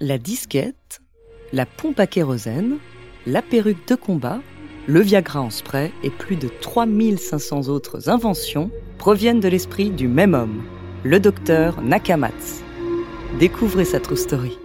la disquette, la pompe à kérosène, la perruque de combat, le Viagra en spray et plus de 3500 autres inventions proviennent de l'esprit du même homme, le docteur Nakamatsu. Découvrez sa true story.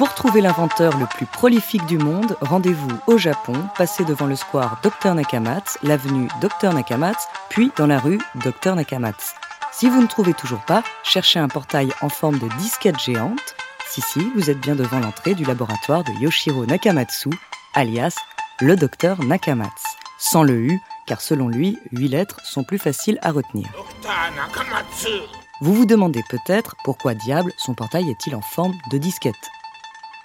Pour trouver l'inventeur le plus prolifique du monde, rendez-vous au Japon, passez devant le square Dr Nakamatsu, l'avenue Dr Nakamatsu, puis dans la rue Dr Nakamatsu. Si vous ne trouvez toujours pas, cherchez un portail en forme de disquette géante. Si, si, vous êtes bien devant l'entrée du laboratoire de Yoshiro Nakamatsu, alias le Dr Nakamatsu. Sans le U, car selon lui, huit lettres sont plus faciles à retenir. Vous vous demandez peut-être pourquoi diable son portail est-il en forme de disquette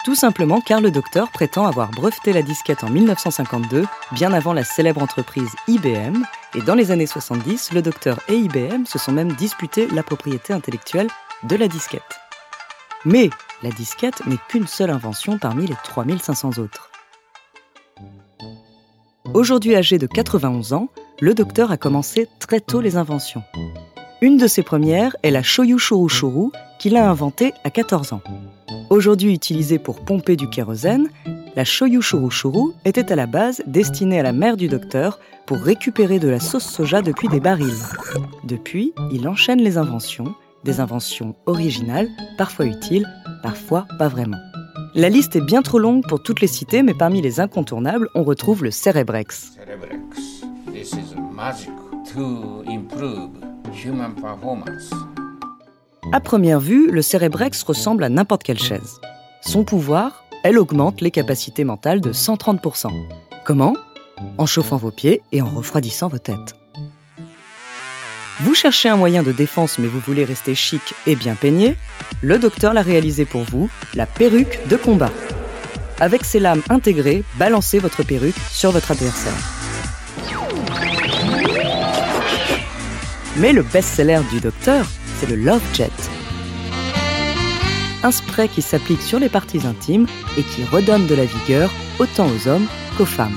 tout simplement car le docteur prétend avoir breveté la disquette en 1952, bien avant la célèbre entreprise IBM, et dans les années 70, le docteur et IBM se sont même disputés la propriété intellectuelle de la disquette. Mais la disquette n'est qu'une seule invention parmi les 3500 autres. Aujourd'hui âgé de 91 ans, le docteur a commencé très tôt les inventions. Une de ses premières est la Shoyu Shuru Shuru qu'il a inventée à 14 ans. Aujourd'hui utilisée pour pomper du kérosène, la shoyu shuru shuru était à la base destinée à la mère du docteur pour récupérer de la sauce soja depuis des barils. Depuis, il enchaîne les inventions, des inventions originales, parfois utiles, parfois pas vraiment. La liste est bien trop longue pour toutes les citer, mais parmi les incontournables, on retrouve le Cerebrex. À première vue, le Cerebrex ressemble à n'importe quelle chaise. Son pouvoir, elle augmente les capacités mentales de 130%. Comment? En chauffant vos pieds et en refroidissant vos têtes. Vous cherchez un moyen de défense mais vous voulez rester chic et bien peigné? Le docteur l'a réalisé pour vous, la perruque de combat. Avec ses lames intégrées, balancez votre perruque sur votre adversaire. Mais le best-seller du docteur, c'est le Love Jet. Un spray qui s'applique sur les parties intimes et qui redonne de la vigueur autant aux hommes qu'aux femmes.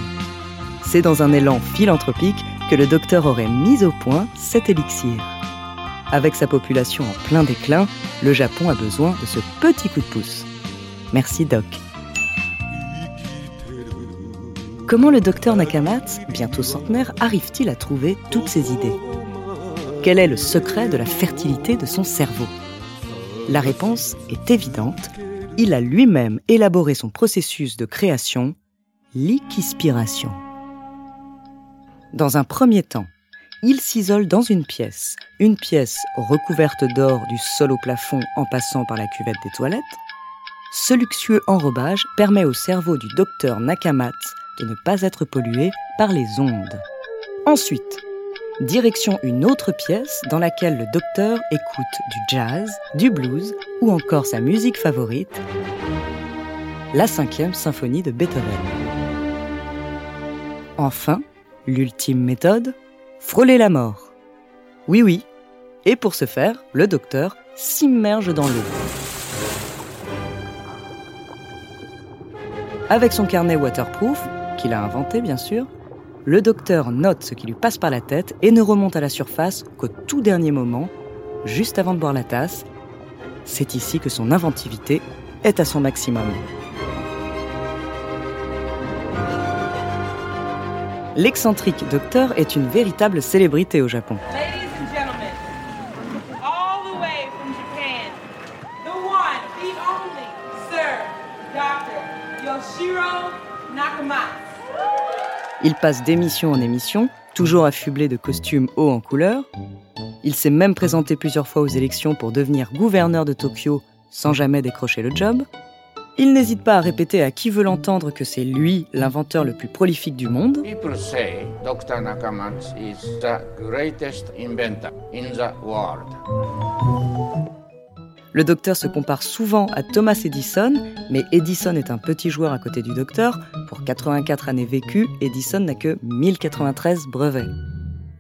C'est dans un élan philanthropique que le docteur aurait mis au point cet élixir. Avec sa population en plein déclin, le Japon a besoin de ce petit coup de pouce. Merci Doc. Comment le docteur Nakamatsu, bientôt centenaire, arrive-t-il à trouver toutes ces idées? Quel est le secret de la fertilité de son cerveau? La réponse est évidente. Il a lui-même élaboré son processus de création, l'iquispiration. Dans un premier temps, il s'isole dans une pièce, une pièce recouverte d'or du sol au plafond en passant par la cuvette des toilettes. Ce luxueux enrobage permet au cerveau du docteur Nakamatsu de ne pas être pollué par les ondes. Ensuite, direction une autre pièce dans laquelle le docteur écoute du jazz, du blues ou encore sa musique favorite, la cinquième symphonie de Beethoven. Enfin, l'ultime méthode, frôler la mort. Oui oui, et pour ce faire, le docteur s'immerge dans l'eau. Avec son carnet waterproof, qu'il a inventé bien sûr, le docteur note ce qui lui passe par la tête et ne remonte à la surface qu'au tout dernier moment, juste avant de boire la tasse. C'est ici que son inventivité est à son maximum. L'excentrique docteur est une véritable célébrité au Japon. Yoshiro Nakamatsu. Il passe d'émission en émission, toujours affublé de costumes hauts en couleur. Il s'est même présenté plusieurs fois aux élections pour devenir gouverneur de Tokyo sans jamais décrocher le job. Il n'hésite pas à répéter à qui veut l'entendre que c'est lui l'inventeur le plus prolifique du monde. Dr. Le docteur se compare souvent à Thomas Edison, mais Edison est un petit joueur à côté du docteur. Pour 84 années vécues, Edison n'a que 1093 brevets.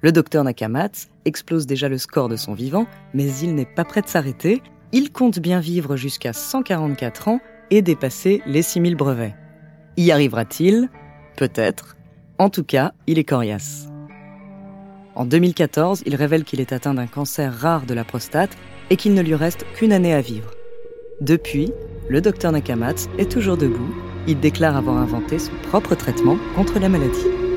Le docteur Nakamatsu explose déjà le score de son vivant, mais il n'est pas prêt de s'arrêter. Il compte bien vivre jusqu'à 144 ans et dépasser les 6000 brevets. Y arrivera-t-il? Peut-être. En tout cas, il est coriace. En 2014, il révèle qu'il est atteint d'un cancer rare de la prostate et qu'il ne lui reste qu'une année à vivre. Depuis, le docteur Nakamatsu est toujours debout. Il déclare avoir inventé son propre traitement contre la maladie.